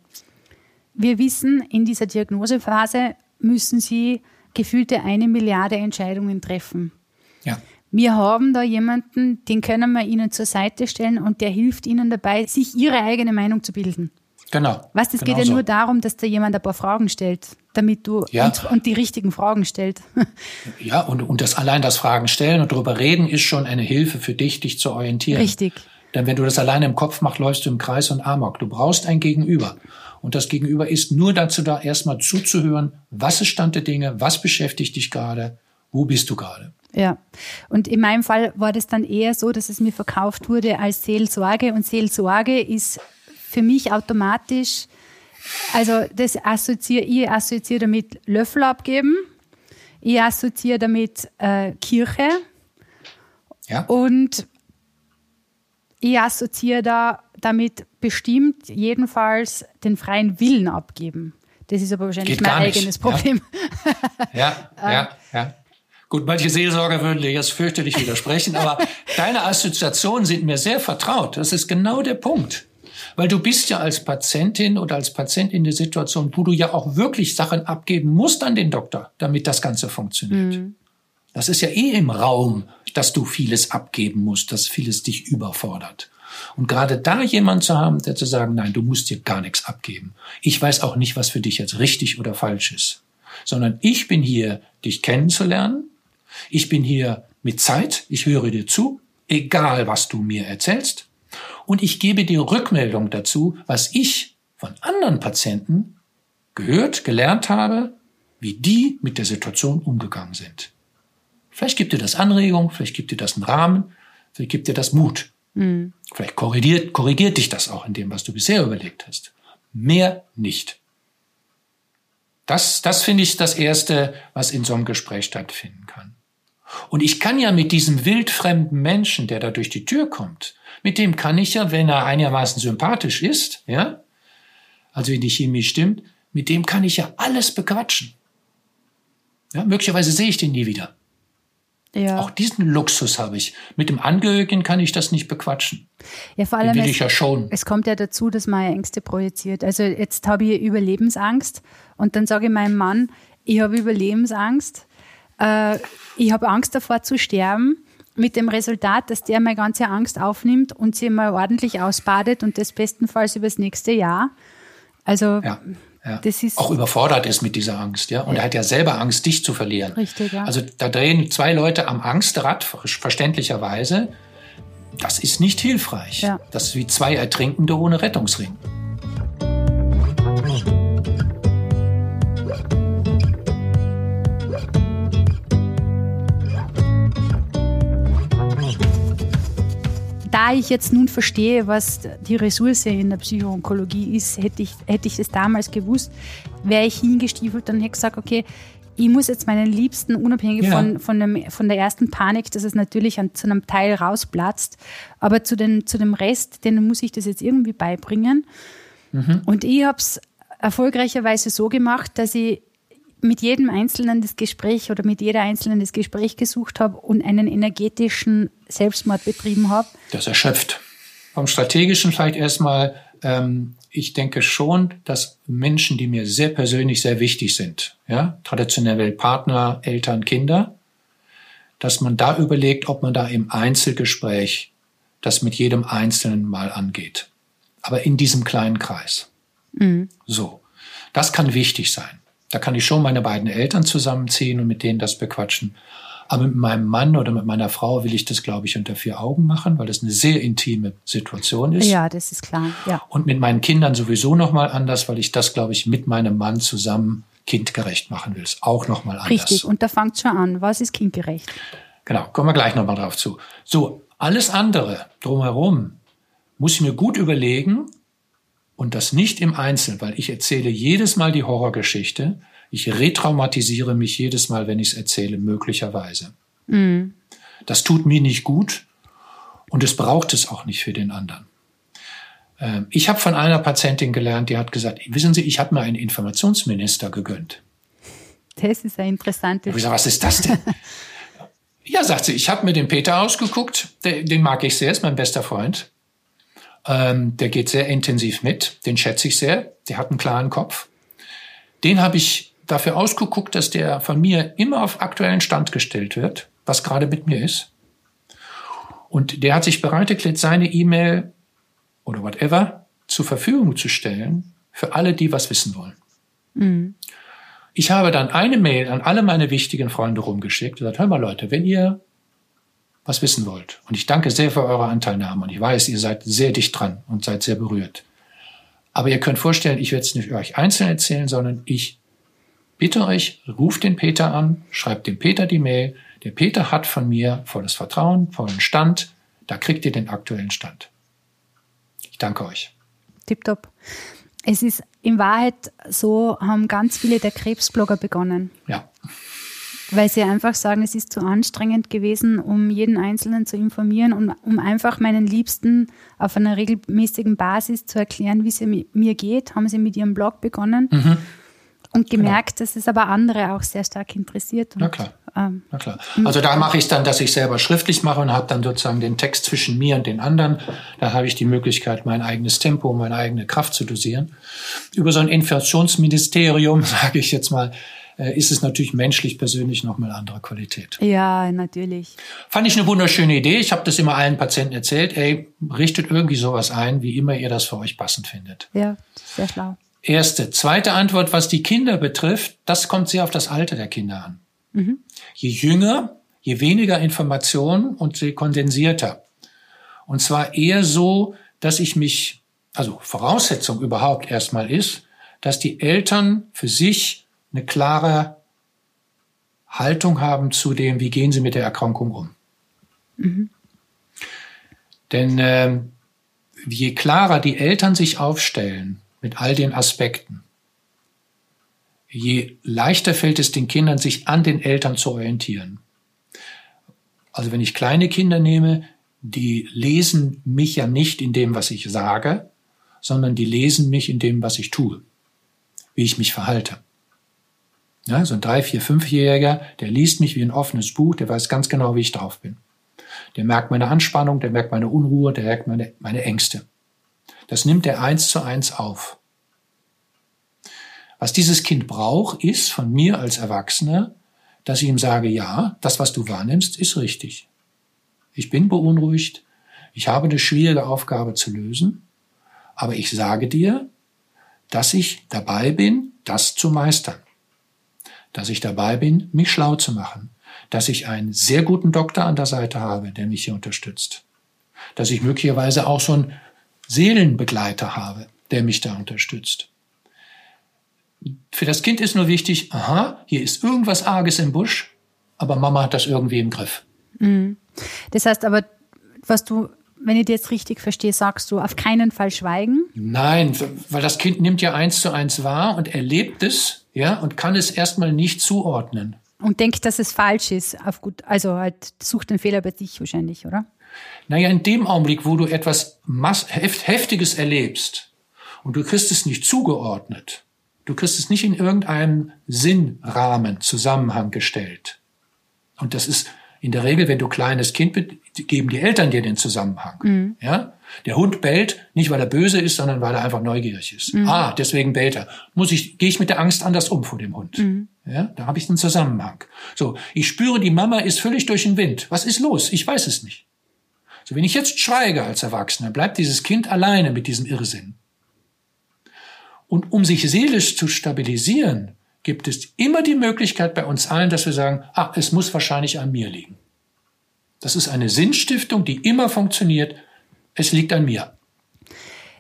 wir wissen, in dieser Diagnosephase müssen Sie gefühlte eine Milliarde Entscheidungen treffen. Ja. Wir haben da jemanden, den können wir Ihnen zur Seite stellen und der hilft Ihnen dabei, sich Ihre eigene Meinung zu bilden. Genau. Was, es genau geht ja so. nur darum, dass da jemand ein paar Fragen stellt, damit du Ja. und, und die richtigen Fragen stellt. Ja, und, und das allein das Fragen stellen und darüber reden ist schon eine Hilfe für dich, dich zu orientieren. Richtig. Denn wenn du das alleine im Kopf machst, läufst du im Kreis und Amok. Du brauchst ein Gegenüber. Und das Gegenüber ist nur dazu da, erstmal zuzuhören, was ist Stand der Dinge, was beschäftigt dich gerade, wo bist du gerade. Ja. Und in meinem Fall war das dann eher so, dass es mir verkauft wurde als Seelsorge. Und Seelsorge ist für mich automatisch, also das assoziiere, ich assoziiere damit Löffel abgeben. Ich assoziiere damit äh, Kirche Ja? und ich assoziiere da damit bestimmt jedenfalls den freien Willen abgeben. Das ist aber wahrscheinlich mein nicht, eigenes ja. Problem. Ja, ja, ja. Gut, manche Seelsorger würden dir jetzt fürchterlich widersprechen, aber deine Assoziationen sind mir sehr vertraut. Das ist genau der Punkt. Weil du bist ja als Patientin oder als Patient in der Situation, wo du ja auch wirklich Sachen abgeben musst an den Doktor, damit das Ganze funktioniert. Das ist ja eh im Raum, dass du vieles abgeben musst, dass vieles dich überfordert. Und gerade da jemand zu haben, der zu sagen, nein, du musst dir gar nichts abgeben. Ich weiß auch nicht, was für dich jetzt richtig oder falsch ist. Sondern ich bin hier, dich kennenzulernen. Ich bin hier mit Zeit. Ich höre dir zu, egal was du mir erzählst. Und ich gebe dir Rückmeldung dazu, was ich von anderen Patienten gehört, gelernt habe, wie die mit der Situation umgegangen sind. Vielleicht gibt dir das Anregung, vielleicht gibt dir das einen Rahmen, vielleicht gibt dir das Mut. Vielleicht korrigiert, korrigiert dich das auch in dem, was du bisher überlegt hast. Mehr nicht. Das, das finde ich das Erste, was in so einem Gespräch stattfinden kann. Und ich kann ja mit diesem wildfremden Menschen, der da durch die Tür kommt, mit dem kann ich ja, wenn er einigermaßen sympathisch ist, ja, also wenn die Chemie stimmt, mit dem kann ich ja alles bequatschen. Ja, möglicherweise sehe ich den nie wieder. Ja. Auch diesen Luxus habe ich. Mit dem Angehörigen kann ich das nicht bequatschen. ja, vor Den allem will es, ich ja schon. es kommt ja dazu, dass man Ängste projiziert. Also jetzt habe ich Überlebensangst und dann sage ich meinem Mann, ich habe Überlebensangst, äh, ich habe Angst davor zu sterben, mit dem Resultat, dass der meine ganze Angst aufnimmt und sie mal ordentlich ausbadet und das bestenfalls übers nächste Jahr. Also Ja, ja. auch überfordert ist mit dieser Angst, ja. Und er hat ja selber Angst, dich zu verlieren. Richtig, ja. Also da drehen zwei Leute am Angstrad, ver- verständlicherweise. Das ist nicht hilfreich. Ja. Das ist wie zwei Ertrinkende ohne Rettungsring. Da ich jetzt nun verstehe, was die Ressource in der Psychoonkologie ist, hätte ich, hätte ich es damals gewusst, wäre ich hingestiefelt und hätte gesagt, okay, ich muss jetzt meinen Liebsten, unabhängig Ja. von, von, dem, von der ersten Panik, dass es natürlich an, zu einem Teil rausplatzt, aber zu, den, zu dem Rest, denen muss ich das jetzt irgendwie beibringen. Und ich habe es erfolgreicherweise so gemacht, dass ich mit jedem Einzelnen das Gespräch oder mit jeder Einzelnen das Gespräch gesucht habe und einen energetischen Selbstmord betrieben habe. Das erschöpft. Vom Strategischen vielleicht erstmal, ähm, ich denke schon, dass Menschen, die mir sehr persönlich sehr wichtig sind, ja, traditionell Partner, Eltern, Kinder, dass man da überlegt, ob man da im Einzelgespräch das mit jedem Einzelnen mal angeht. Aber in diesem kleinen Kreis. So. Das kann wichtig sein. Da kann ich schon meine beiden Eltern zusammenziehen und mit denen das bequatschen. Aber mit meinem Mann oder mit meiner Frau will ich das, glaube ich, unter vier Augen machen, weil das eine sehr intime Situation ist. Ja, das ist klar. Ja. Und mit meinen Kindern sowieso noch mal anders, weil ich das, glaube ich, mit meinem Mann zusammen kindgerecht machen will. Ist auch noch mal anders. Richtig, und da fängt schon an. Was ist kindgerecht? Genau, kommen wir gleich nochmal drauf zu. So, alles andere drumherum muss ich mir gut überlegen und das nicht im Einzelnen, weil ich erzähle jedes Mal die Horrorgeschichte. Ich retraumatisiere mich jedes Mal, wenn ich es erzähle, möglicherweise. Das tut mir nicht gut und es braucht es auch nicht für den anderen. Ähm, Ich habe von einer Patientin gelernt, die hat gesagt, wissen Sie, ich habe mir einen Informationsminister gegönnt. Das ist ein interessantes. Ich sag, was ist das denn? ja, sagt sie, ich habe mir den Peter ausgeguckt. Den, den mag ich sehr, ist mein bester Freund. Ähm, der geht sehr intensiv mit. Den schätze ich sehr. Der hat einen klaren Kopf. Den habe ich dafür ausgeguckt, dass der von mir immer auf aktuellen Stand gestellt wird, was gerade mit mir ist. Und der hat sich bereit erklärt, seine E-Mail oder whatever zur Verfügung zu stellen für alle, die was wissen wollen. Mhm. Ich habe dann eine Mail an alle meine wichtigen Freunde rumgeschickt und gesagt, hör mal Leute, wenn ihr was wissen wollt, und ich danke sehr für eure Anteilnahme und ich weiß, ihr seid sehr dicht dran und seid sehr berührt. Aber ihr könnt vorstellen, ich werde es nicht euch einzeln erzählen, sondern ich bitte euch, ruft den Peter an, schreibt dem Peter die Mail. Der Peter hat von mir volles Vertrauen, vollen Stand. Da kriegt ihr den aktuellen Stand. Ich danke euch. Tipptopp. Es ist in Wahrheit so, haben ganz viele der Krebsblogger begonnen. Ja. Weil sie einfach sagen, es ist zu anstrengend gewesen, um jeden Einzelnen zu informieren und um einfach meinen Liebsten auf einer regelmäßigen Basis zu erklären, wie es mir geht, haben sie mit ihrem Blog begonnen. Mhm und genau. gemerkt, genau. dass es aber andere auch sehr stark interessiert. Und, Na klar. Ähm, Na klar. Also da mache ich es dann, dass ich selber schriftlich mache und habe dann sozusagen den Text zwischen mir und den anderen. Da habe ich die Möglichkeit, mein eigenes Tempo, meine eigene Kraft zu dosieren. Über so ein Inflationsministerium, sage ich jetzt mal, ist es natürlich menschlich persönlich nochmal andere Qualität. Ja, natürlich. Fand ich eine wunderschöne Idee. Ich habe das immer allen Patienten erzählt. Ey, richtet irgendwie sowas ein, wie immer ihr das für euch passend findet. Ja, sehr schlau. Erste. Zweite Antwort, was die Kinder betrifft, das kommt sehr auf das Alter der Kinder an. Mhm. Je jünger, je weniger Informationen und je kondensierter. Und zwar eher so, dass ich mich, also Voraussetzung überhaupt erstmal ist, dass die Eltern für sich eine klare Haltung haben zu dem, wie gehen sie mit der Erkrankung um. Mhm. Denn äh, je klarer die Eltern sich aufstellen, mit all den Aspekten. Je leichter fällt es den Kindern, sich an den Eltern zu orientieren. Also wenn ich kleine Kinder nehme, die lesen mich ja nicht in dem, was ich sage, sondern die lesen mich in dem, was ich tue, wie ich mich verhalte. Ja, so ein drei, vier, fünfjähriger, der liest mich wie ein offenes Buch, der weiß ganz genau, wie ich drauf bin. Der merkt meine Anspannung, der merkt meine Unruhe, der merkt meine, meine Ängste. Das nimmt er eins zu eins auf. Was dieses Kind braucht, ist von mir als Erwachsener, dass ich ihm sage, ja, das, was du wahrnimmst, ist richtig. Ich bin beunruhigt, ich habe eine schwierige Aufgabe zu lösen, aber ich sage dir, dass ich dabei bin, das zu meistern. Dass ich dabei bin, mich schlau zu machen. Dass ich einen sehr guten Doktor an der Seite habe, der mich hier unterstützt. Dass ich möglicherweise auch so ein Seelenbegleiter habe, der mich da unterstützt. Für das Kind ist nur wichtig, aha, hier ist irgendwas Arges im Busch, aber Mama hat das irgendwie im Griff. Mhm. Das heißt aber, was du, wenn ich dir jetzt richtig verstehe, sagst du auf keinen Fall schweigen? Nein, weil das Kind nimmt ja eins zu eins wahr und erlebt es, ja, und kann es erstmal nicht zuordnen. Und denkt, dass es falsch ist, auf gut, also halt sucht den Fehler bei sich wahrscheinlich, oder? Naja, in dem Augenblick, wo du etwas Heftiges erlebst und du kriegst es nicht zugeordnet, du kriegst es nicht in irgendeinem Sinnrahmen, Zusammenhang gestellt. Und das ist in der Regel, wenn du kleines Kind bist, geben die Eltern dir den Zusammenhang. Mhm. Ja? Der Hund bellt, nicht weil er böse ist, sondern weil er einfach neugierig ist. Mhm. Ah, deswegen bellt er. Muss ich, gehe ich mit der Angst anders um vor dem Hund. Mhm. Ja, da habe ich einen Zusammenhang. So, ich spüre, die Mama ist völlig durch den Wind. Was ist los? Ich weiß es nicht. So, wenn ich jetzt schweige als Erwachsener, bleibt dieses Kind alleine mit diesem Irrsinn. Und um sich seelisch zu stabilisieren, gibt es immer die Möglichkeit bei uns allen, dass wir sagen, ah, es muss wahrscheinlich an mir liegen. Das ist eine Sinnstiftung, die immer funktioniert. Es liegt an mir.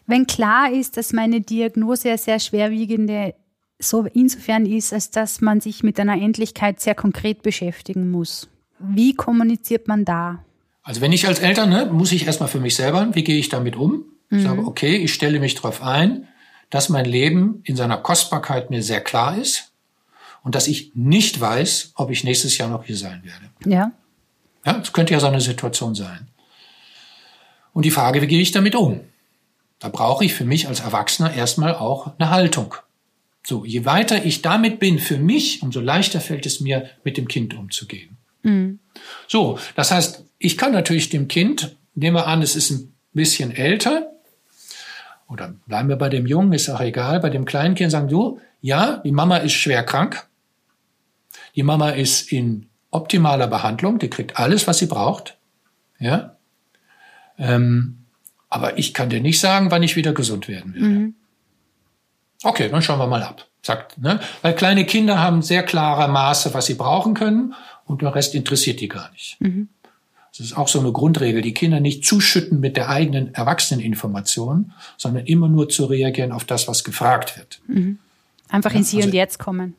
Wenn klar ist, dass meine Diagnose sehr schwerwiegende so insofern ist, als dass man sich mit einer Endlichkeit sehr konkret beschäftigen muss. Wie kommuniziert man da? Also wenn ich als Eltern, ne, muss ich erstmal für mich selber, wie gehe ich damit um? Mhm. Ich sage, okay, ich stelle mich darauf ein, dass mein Leben in seiner Kostbarkeit mir sehr klar ist und dass ich nicht weiß, ob ich nächstes Jahr noch hier sein werde. Ja. Ja, das könnte ja so eine Situation sein. Und die Frage, wie gehe ich damit um? Da brauche ich für mich als Erwachsener erstmal auch eine Haltung. So, je weiter ich damit bin für mich, umso leichter fällt es mir, mit dem Kind umzugehen. Mhm. So, das heißt, ich kann natürlich dem Kind, nehmen wir an, es ist ein bisschen älter, oder bleiben wir bei dem Jungen, ist auch egal, bei dem kleinen Kind sagen, du, ja, die Mama ist schwer krank, die Mama ist in optimaler Behandlung, die kriegt alles, was sie braucht, ja, ähm, aber ich kann dir nicht sagen, wann ich wieder gesund werden werde. Mhm. Okay, dann schauen wir mal ab. Sagt, ne? Weil kleine Kinder haben sehr klare Maße, was sie brauchen können und der Rest interessiert die gar nicht. Mhm. Das ist auch so eine Grundregel, die Kinder nicht zuschütten mit der eigenen Erwachseneninformation, sondern immer nur zu reagieren auf das, was gefragt wird. Mhm. Einfach ins Hier also, und Jetzt kommen.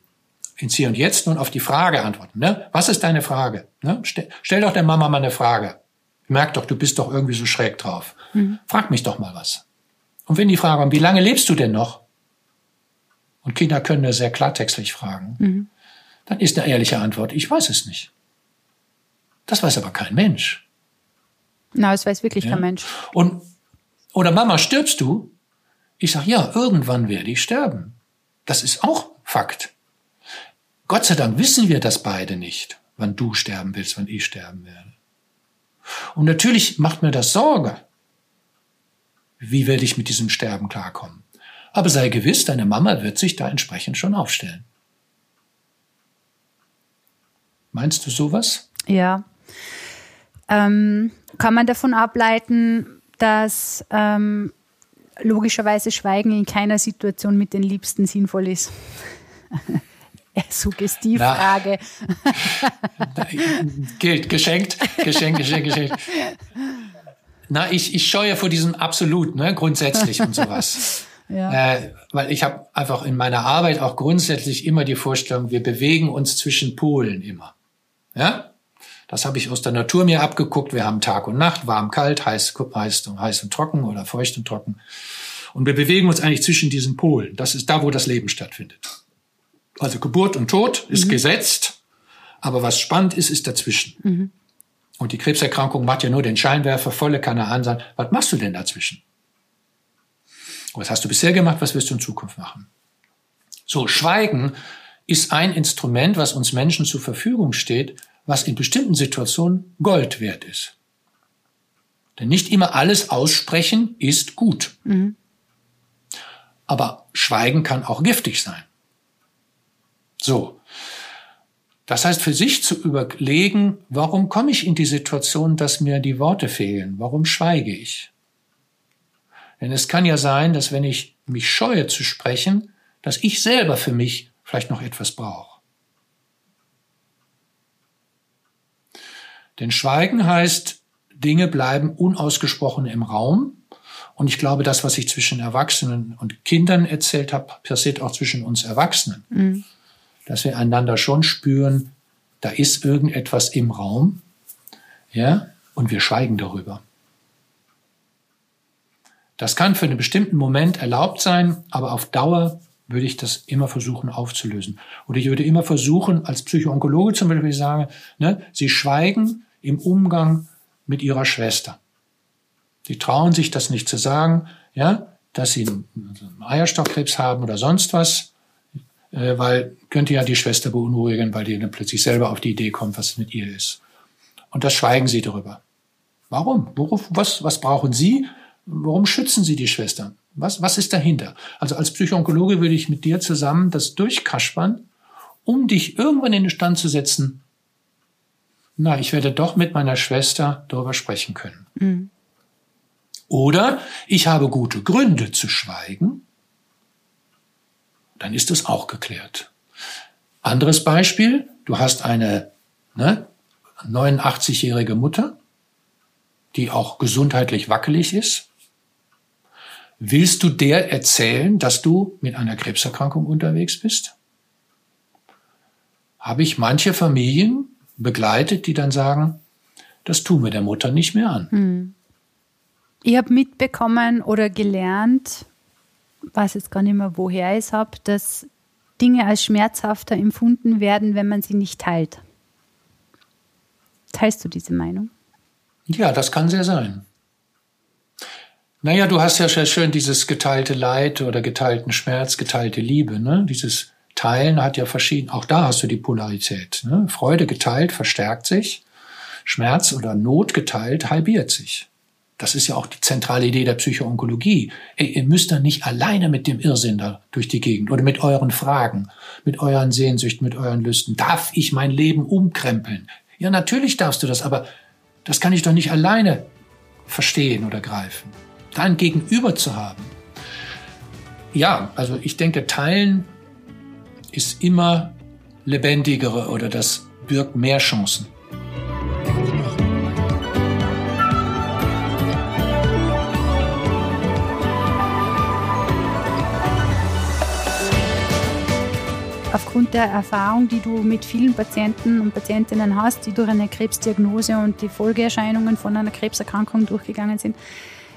Ins Hier und Jetzt nun auf die Frage antworten. Ne? Was ist deine Frage? Ne? Stell, stell doch der Mama mal eine Frage. Merk doch, du bist doch irgendwie so schräg drauf. Mhm. Frag mich doch mal was. Und wenn die fragen, wie lange lebst du denn noch? Und Kinder können das sehr klartextlich fragen. Mhm. Dann ist eine ehrliche Antwort, ich weiß es nicht. Das weiß aber kein Mensch. Na, es weiß wirklich ja? kein Mensch. Und, oder Mama, stirbst du? Ich sage, ja, irgendwann werde ich sterben. Das ist auch Fakt. Gott sei Dank wissen wir das beide nicht, wann du sterben willst, wann ich sterben werde. Und natürlich macht mir das Sorge. Wie werde ich mit diesem Sterben klarkommen? Aber sei gewiss, deine Mama wird sich da entsprechend schon aufstellen. Meinst du sowas? Ja. Ähm, kann man davon ableiten, dass ähm, logischerweise Schweigen in keiner Situation mit den Liebsten sinnvoll ist? Suggestivfrage. gilt, geschenkt, geschenkt, geschenkt, geschenkt. Na, ich, ich scheue vor diesem Absolut, ne, grundsätzlich und sowas. Ja. Äh, weil ich habe einfach in meiner Arbeit auch grundsätzlich immer die Vorstellung, wir bewegen uns zwischen Polen immer. Ja? Das habe ich aus der Natur mir abgeguckt. Wir haben Tag und Nacht, warm, kalt, heiß, heiß, und, heiß und trocken oder feucht und trocken. Und wir bewegen uns eigentlich zwischen diesen Polen. Das ist da, wo das Leben stattfindet. Also Geburt und Tod ist mhm. gesetzt, aber was spannend ist, ist dazwischen. Mhm. Und die Krebserkrankung macht ja nur den Scheinwerfer, volle Kanne an, sagt, was machst du denn dazwischen? Was hast du bisher gemacht? Was wirst du in Zukunft machen? So, Schweigen ist ein Instrument, was uns Menschen zur Verfügung steht, was in bestimmten Situationen Gold wert ist. Denn nicht immer alles aussprechen ist gut. Mhm. Aber Schweigen kann auch giftig sein. So. Das heißt, für sich zu überlegen, warum komme ich in die Situation, dass mir die Worte fehlen? Warum schweige ich? Denn es kann ja sein, dass wenn ich mich scheue zu sprechen, dass ich selber für mich vielleicht noch etwas brauche. Denn Schweigen heißt, Dinge bleiben unausgesprochen im Raum. Und ich glaube, das, was ich zwischen Erwachsenen und Kindern erzählt habe, passiert auch zwischen uns Erwachsenen. Mhm. Dass wir einander schon spüren, da ist irgendetwas im Raum, ja, und wir schweigen darüber. Das kann für einen bestimmten Moment erlaubt sein, aber auf Dauer würde ich das immer versuchen aufzulösen. Oder ich würde immer versuchen, als Psychoonkologe zum Beispiel sagen, ne, Sie schweigen im Umgang mit Ihrer Schwester. Sie trauen sich das nicht zu sagen, ja, dass Sie einen Eierstockkrebs haben oder sonst was, äh, weil könnte ja die Schwester beunruhigen, weil die dann plötzlich selber auf die Idee kommt, was mit ihr ist. Und das schweigen Sie darüber. Warum? Worauf, was, was brauchen Sie? Warum schützen Sie die Schwestern? Was, was ist dahinter? Also als Psychoonkologe würde ich mit dir zusammen das durchkaspern, um dich irgendwann in den Stand zu setzen, na, ich werde doch mit meiner Schwester darüber sprechen können. Mhm. Oder ich habe gute Gründe zu schweigen, dann ist das auch geklärt. Anderes Beispiel, du hast eine ne, 89-jährige Mutter, die auch gesundheitlich wackelig ist, Willst du der erzählen, dass du mit einer Krebserkrankung unterwegs bist? Habe ich manche Familien begleitet, die dann sagen, das tun wir der Mutter nicht mehr an. Hm. Ich habe mitbekommen oder gelernt, weiß jetzt gar nicht mehr, woher ich es habe, dass Dinge als schmerzhafter empfunden werden, wenn man sie nicht teilt. Teilst du diese Meinung? Ja, das kann sehr sein. Naja, du hast ja sehr schön dieses geteilte Leid oder geteilten Schmerz, geteilte Liebe. Ne? Dieses Teilen hat ja verschieden, auch da hast du die Polarität. Ne? Freude geteilt verstärkt sich, Schmerz oder Not geteilt halbiert sich. Das ist ja auch die zentrale Idee der Psychoonkologie. Ey, ihr müsst da nicht alleine mit dem Irrsinn da durch die Gegend oder mit euren Fragen, mit euren Sehnsüchten, mit euren Lüsten. Darf ich mein Leben umkrempeln? Ja, natürlich darfst du das, aber das kann ich doch nicht alleine verstehen oder greifen. Da Gegenüber zu haben. Ja, also ich denke, teilen ist immer lebendigere oder das birgt mehr Chancen. Aufgrund der Erfahrung, die du mit vielen Patienten und Patientinnen hast, die durch eine Krebsdiagnose und die Folgeerscheinungen von einer Krebserkrankung durchgegangen sind,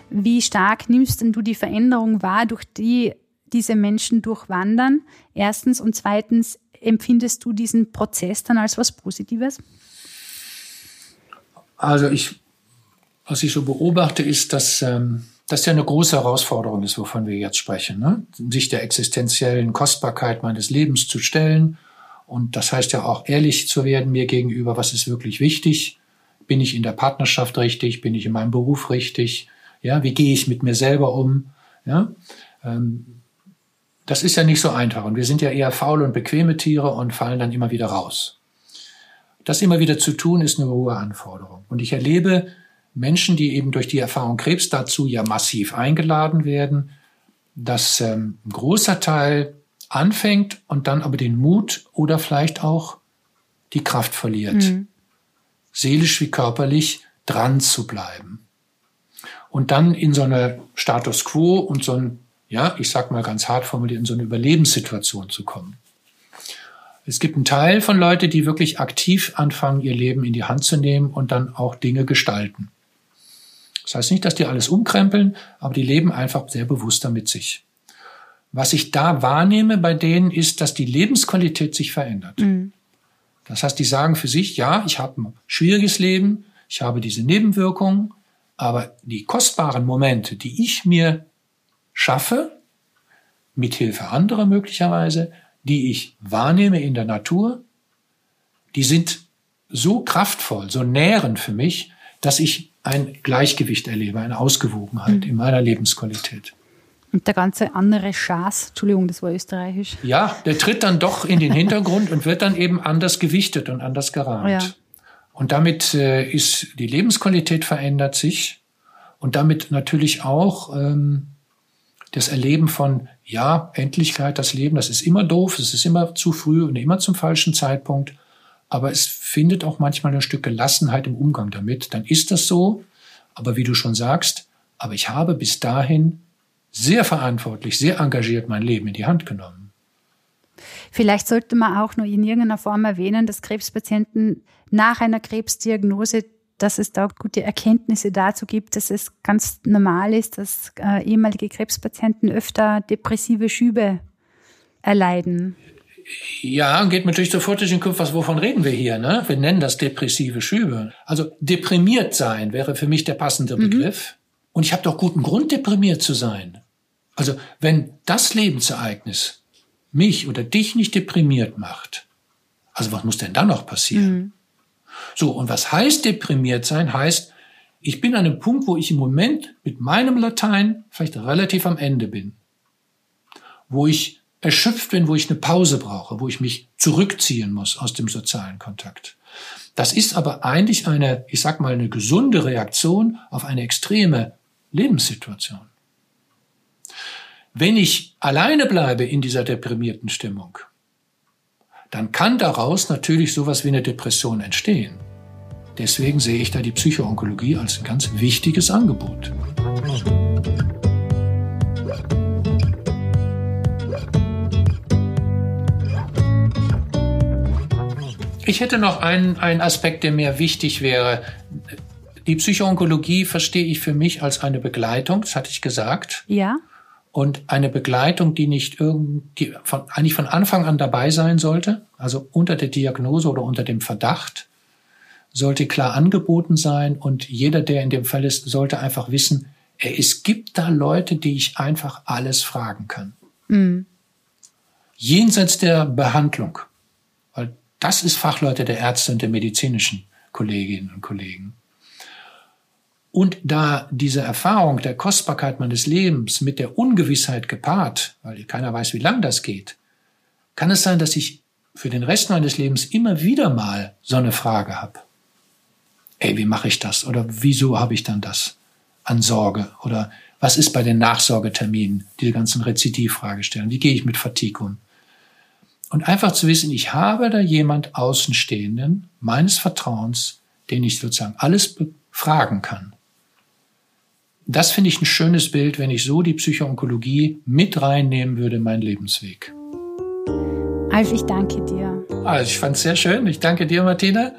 wie stark nimmst denn du die Veränderung wahr, durch die diese Menschen durchwandern? Erstens und zweitens, empfindest du diesen Prozess dann als was Positives? Also ich, was ich so beobachte, ist, dass ähm, das ja eine große Herausforderung ist, wovon wir jetzt sprechen, ne? sich der existenziellen Kostbarkeit meines Lebens zu stellen. Und das heißt ja auch ehrlich zu werden mir gegenüber, was ist wirklich wichtig? Bin ich in der Partnerschaft richtig? Bin ich in meinem Beruf richtig? Ja, wie gehe ich mit mir selber um? Ja, ähm, das ist ja nicht so einfach. Und wir sind ja eher faule und bequeme Tiere und fallen dann immer wieder raus. Das immer wieder zu tun, ist eine hohe Anforderung. Und ich erlebe Menschen, die eben durch die Erfahrung Krebs dazu ja massiv eingeladen werden, dass ähm, ein großer Teil anfängt und dann aber den Mut oder vielleicht auch die Kraft verliert, mhm. seelisch wie körperlich dran zu bleiben. Und dann in so eine Status quo und so ein, ja, ich sag mal ganz hart formuliert, in so eine Überlebenssituation zu kommen. Es gibt einen Teil von Leuten, die wirklich aktiv anfangen, ihr Leben in die Hand zu nehmen und dann auch Dinge gestalten. Das heißt nicht, dass die alles umkrempeln, aber die leben einfach sehr bewusster mit sich. Was ich da wahrnehme bei denen ist, dass die Lebensqualität sich verändert. Mhm. Das heißt, die sagen für sich, ja, ich habe ein schwieriges Leben, ich habe diese Nebenwirkungen, aber die kostbaren Momente, die ich mir schaffe, mithilfe anderer möglicherweise, die ich wahrnehme in der Natur, die sind so kraftvoll, so nährend für mich, dass ich ein Gleichgewicht erlebe, eine Ausgewogenheit mhm. in meiner Lebensqualität. Und der ganze andere Schaß, Entschuldigung, das war österreichisch. Ja, der tritt dann doch in den Hintergrund und wird dann eben anders gewichtet und anders gerahmt. Ja. Und damit äh, ist die Lebensqualität verändert sich und damit natürlich auch ähm, das Erleben von, ja, Endlichkeit, das Leben, das ist immer doof, es ist immer zu früh und immer zum falschen Zeitpunkt aber es findet auch manchmal ein Stück Gelassenheit im Umgang damit. Dann ist das so, aber wie du schon sagst, aber ich habe bis dahin sehr verantwortlich, sehr engagiert mein Leben in die Hand genommen. Vielleicht sollte man auch noch in irgendeiner Form erwähnen, dass Krebspatienten nach einer Krebsdiagnose, dass es da gute Erkenntnisse dazu gibt, dass es ganz normal ist, dass äh, ehemalige Krebspatienten öfter depressive Schübe erleiden. Ja, geht mir natürlich sofort durch den Kopf, was, wovon reden wir hier? Ne? Wir nennen das depressive Schübe. Also deprimiert sein wäre für mich der passende mhm. Begriff. Und ich habe doch guten Grund, deprimiert zu sein. Also wenn das Lebensereignis mich oder dich nicht deprimiert macht, also was muss denn dann noch passieren? Mhm. So, und was heißt deprimiert sein? Heißt, ich bin an einem Punkt, wo ich im Moment mit meinem Latein vielleicht relativ am Ende bin. Wo ich erschöpft bin, wo ich eine Pause brauche, wo ich mich zurückziehen muss aus dem sozialen Kontakt. Das ist aber eigentlich eine, ich sag mal, eine gesunde Reaktion auf eine extreme Lebenssituation. Wenn ich alleine bleibe in dieser deprimierten Stimmung, dann kann daraus natürlich sowas wie eine Depression entstehen. Deswegen sehe ich da die Psychoonkologie als ein ganz wichtiges Angebot. Ich hätte noch einen, einen Aspekt, der mir wichtig wäre. Die Psychoonkologie verstehe ich für mich als eine Begleitung, das hatte ich gesagt. Ja. Und eine Begleitung, die nicht irgendwie, von, eigentlich von Anfang an dabei sein sollte, also unter der Diagnose oder unter dem Verdacht, sollte klar angeboten sein und jeder, der in dem Fall ist, sollte einfach wissen, Es gibt da Leute, die ich einfach alles fragen kann. Mhm. Jenseits der Behandlung. Das ist Fachleute der Ärzte und der medizinischen Kolleginnen und Kollegen. Und da diese Erfahrung der Kostbarkeit meines Lebens mit der Ungewissheit gepaart, weil keiner weiß, wie lang das geht, kann es sein, dass ich für den Rest meines Lebens immer wieder mal so eine Frage habe. Ey, wie mache ich das? Oder wieso habe ich dann das an Sorge? Oder was ist bei den Nachsorgeterminen, diese ganzen Rezidivfragestellen? Wie gehe ich mit Fatigue um? Und einfach zu wissen, ich habe da jemand Außenstehenden meines Vertrauens, den ich sozusagen alles fragen kann. Das finde ich ein schönes Bild, wenn ich so die Psychoonkologie mit reinnehmen würde in meinen Lebensweg. Alf, ich danke dir. Also ich fand es sehr schön. Ich danke dir, Martina,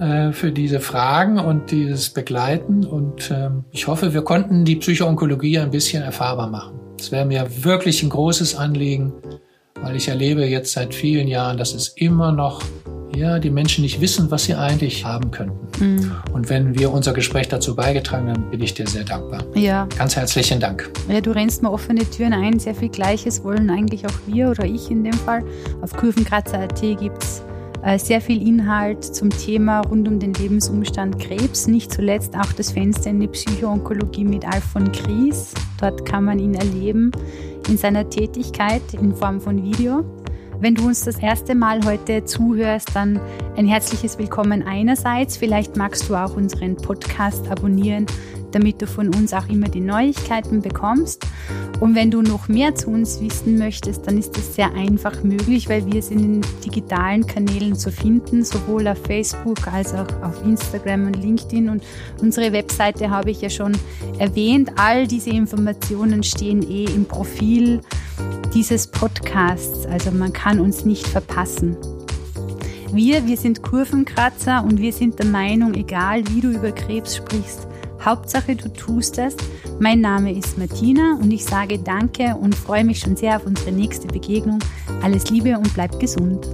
äh, für diese Fragen und dieses Begleiten. Und ähm, ich hoffe, wir konnten die Psychoonkologie ein bisschen erfahrbar machen. Es wäre mir wirklich ein großes Anliegen, weil ich erlebe jetzt seit vielen Jahren, dass es immer noch ja, die Menschen nicht wissen, was sie eigentlich haben könnten. Mhm. Und wenn wir unser Gespräch dazu beigetragen haben, bin ich dir sehr dankbar. Ja. Ganz herzlichen Dank. Ja, du rennst mir offene Türen ein. Sehr viel Gleiches wollen eigentlich auch wir oder ich in dem Fall. Auf Kurvenkratzer.at gibt es äh, sehr viel Inhalt zum Thema rund um den Lebensumstand Krebs. Nicht zuletzt auch das Fenster in die Psychoonkologie mit Alf von Gries. Dort kann man ihn erleben in seiner Tätigkeit in Form von Video. Wenn du uns das erste Mal heute zuhörst, dann ein herzliches Willkommen einerseits. Vielleicht magst du auch unseren Podcast abonnieren, damit du von uns auch immer die Neuigkeiten bekommst. Und wenn du noch mehr zu uns wissen möchtest, dann ist das sehr einfach möglich, weil wir sind in digitalen Kanälen zu finden, sowohl auf Facebook als auch auf Instagram und LinkedIn. Und unsere Webseite habe ich ja schon erwähnt. All diese Informationen stehen eh im Profil dieses Podcasts. Also man kann uns nicht verpassen. Wir, wir sind Kurvenkratzer und wir sind der Meinung, egal wie du über Krebs sprichst, Hauptsache, du tust es. Mein Name ist Martina und ich sage Danke und freue mich schon sehr auf unsere nächste Begegnung. Alles Liebe und bleib gesund.